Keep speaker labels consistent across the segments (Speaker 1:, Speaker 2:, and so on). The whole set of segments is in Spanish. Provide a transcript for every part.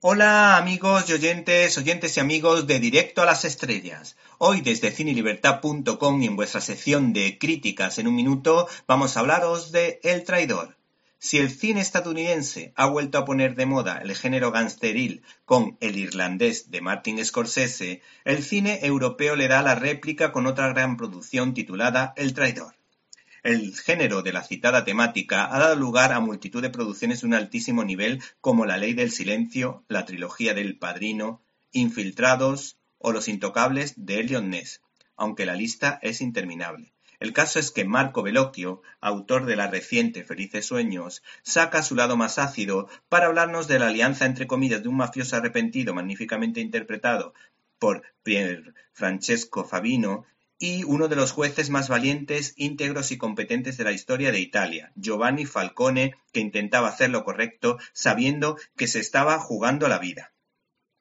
Speaker 1: Hola amigos y oyentes, oyentes y amigos de Directo a las Estrellas. Hoy desde cinelibertad.com y en vuestra sección de críticas en un minuto vamos a hablaros de El Traidor. Si el cine estadounidense ha vuelto a poner de moda el género gangsteril con El Irlandés de Martin Scorsese, el cine europeo le da la réplica con otra gran producción titulada El Traidor. El género de la citada temática ha dado lugar a multitud de producciones de un altísimo nivel como La Ley del Silencio, la trilogía del Padrino, Infiltrados o Los Intocables de Elliot Ness, aunque la lista es interminable. El caso es que Marco Bellocchio, autor de la reciente Felices Sueños, saca su lado más ácido para hablarnos de la alianza entre comillas de un mafioso arrepentido magníficamente interpretado por Pier Francesco Fabino y uno de los jueces más valientes, íntegros y competentes de la historia de Italia, Giovanni Falcone, que intentaba hacer lo correcto sabiendo que se estaba jugando la vida.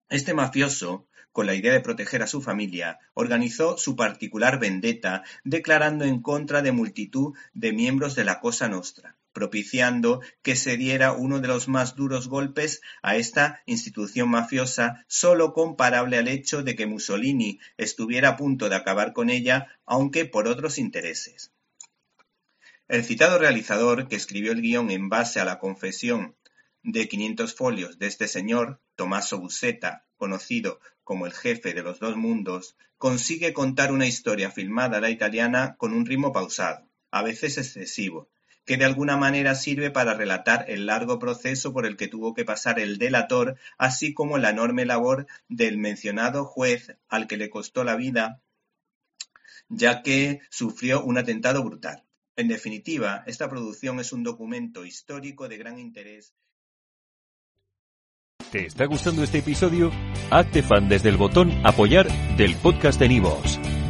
Speaker 1: Este mafioso, con la idea de proteger a su familia, organizó su particular vendetta declarando en contra de multitud de miembros de la Cosa Nostra propiciando que se diera uno de los más duros golpes a esta institución mafiosa, solo comparable al hecho de que Mussolini estuviera a punto de acabar con ella, aunque por otros intereses. El citado realizador, que escribió el guion en base a la confesión de 500 folios de este señor, Tommaso Buscetta, conocido como el jefe de los dos mundos, consigue contar una historia filmada a la italiana con un ritmo pausado, a veces excesivo, que de alguna manera sirve para relatar el largo proceso por el que tuvo que pasar el delator, así como la enorme labor del mencionado juez al que le costó la vida, ya que sufrió un atentado brutal. En definitiva, esta producción es un documento histórico de gran interés.
Speaker 2: ¿Te está gustando este episodio? Hazte fan desde el botón apoyar del podcast de Nivos.